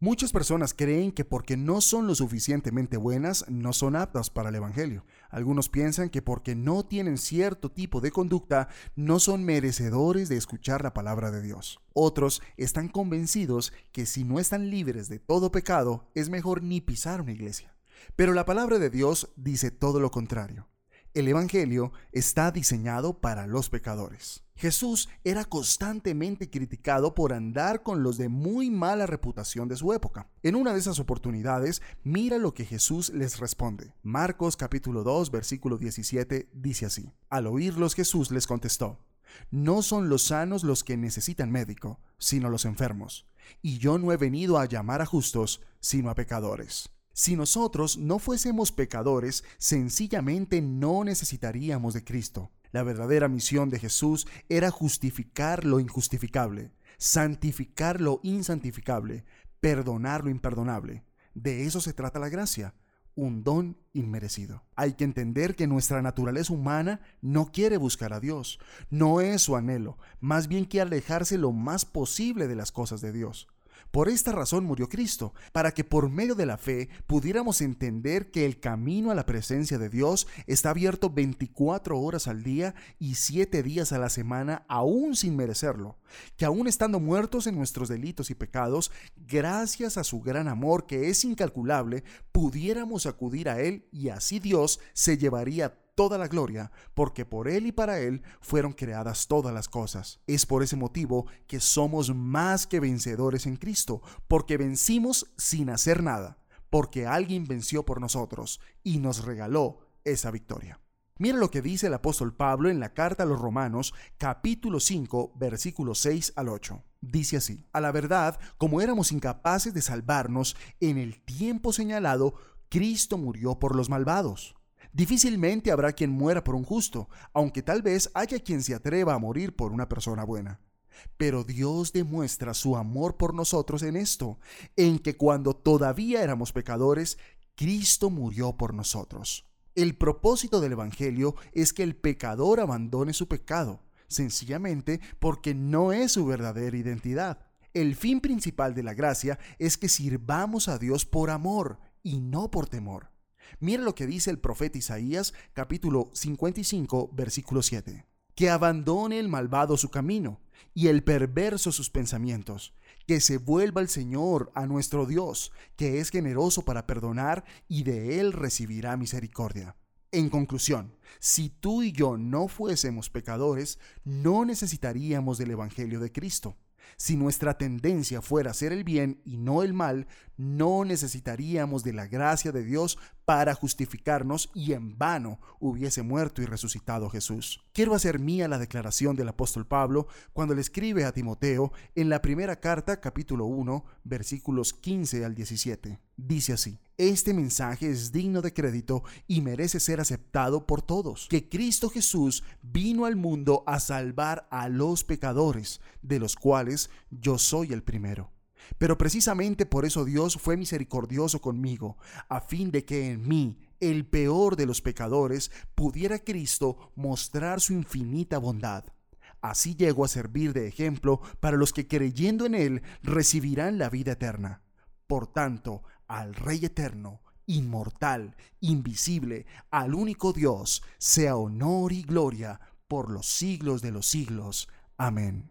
Muchas personas creen que porque no son lo suficientemente buenas, no son aptas para el Evangelio. Algunos piensan que porque no tienen cierto tipo de conducta, no son merecedores de escuchar la palabra de Dios. Otros están convencidos que si no están libres de todo pecado, es mejor ni pisar una iglesia. Pero la palabra de Dios dice todo lo contrario. El Evangelio está diseñado para los pecadores. Jesús era constantemente criticado por andar con los de muy mala reputación de su época. En una de esas oportunidades, mira lo que Jesús les responde. Marcos capítulo 2 versículo 17 dice así. Al oírlos Jesús les contestó, No son los sanos los que necesitan médico, sino los enfermos. Y yo no he venido a llamar a justos, sino a pecadores. Si nosotros no fuésemos pecadores, sencillamente no necesitaríamos de Cristo. La verdadera misión de Jesús era justificar lo injustificable, santificar lo insantificable, perdonar lo imperdonable. De eso se trata la gracia, un don inmerecido. Hay que entender que nuestra naturaleza humana no quiere buscar a Dios, no es su anhelo, más bien que alejarse lo más posible de las cosas de Dios. Por esta razón murió Cristo, para que por medio de la fe pudiéramos entender que el camino a la presencia de Dios está abierto 24 horas al día y 7 días a la semana, aún sin merecerlo, que aún estando muertos en nuestros delitos y pecados, gracias a su gran amor que es incalculable, pudiéramos acudir a Él y así Dios se llevaría toda la gloria, porque por Él y para Él fueron creadas todas las cosas. Es por ese motivo que somos más que vencedores en Cristo, porque vencimos sin hacer nada, porque alguien venció por nosotros y nos regaló esa victoria. Mira lo que dice el apóstol Pablo en la carta a los Romanos, capítulo 5, versículos 6 al 8. Dice así, a la verdad, como éramos incapaces de salvarnos en el tiempo señalado, Cristo murió por los malvados. Difícilmente habrá quien muera por un justo, aunque tal vez haya quien se atreva a morir por una persona buena. Pero Dios demuestra su amor por nosotros en esto, en que cuando todavía éramos pecadores, Cristo murió por nosotros. El propósito del Evangelio es que el pecador abandone su pecado, sencillamente porque no es su verdadera identidad. El fin principal de la gracia es que sirvamos a Dios por amor y no por temor. Mira lo que dice el profeta Isaías capítulo 55 versículo 7. Que abandone el malvado su camino y el perverso sus pensamientos, que se vuelva el Señor a nuestro Dios, que es generoso para perdonar y de él recibirá misericordia. En conclusión, si tú y yo no fuésemos pecadores, no necesitaríamos del Evangelio de Cristo. Si nuestra tendencia fuera hacer el bien y no el mal, no necesitaríamos de la gracia de Dios para justificarnos y en vano hubiese muerto y resucitado Jesús. Quiero hacer mía la declaración del apóstol Pablo cuando le escribe a Timoteo en la primera carta capítulo 1 versículos 15 al 17. Dice así, este mensaje es digno de crédito y merece ser aceptado por todos, que Cristo Jesús vino al mundo a salvar a los pecadores, de los cuales yo soy el primero. Pero precisamente por eso Dios fue misericordioso conmigo, a fin de que en mí, el peor de los pecadores, pudiera Cristo mostrar su infinita bondad. Así llego a servir de ejemplo para los que creyendo en Él recibirán la vida eterna. Por tanto, al Rey eterno, inmortal, invisible, al único Dios, sea honor y gloria por los siglos de los siglos. Amén.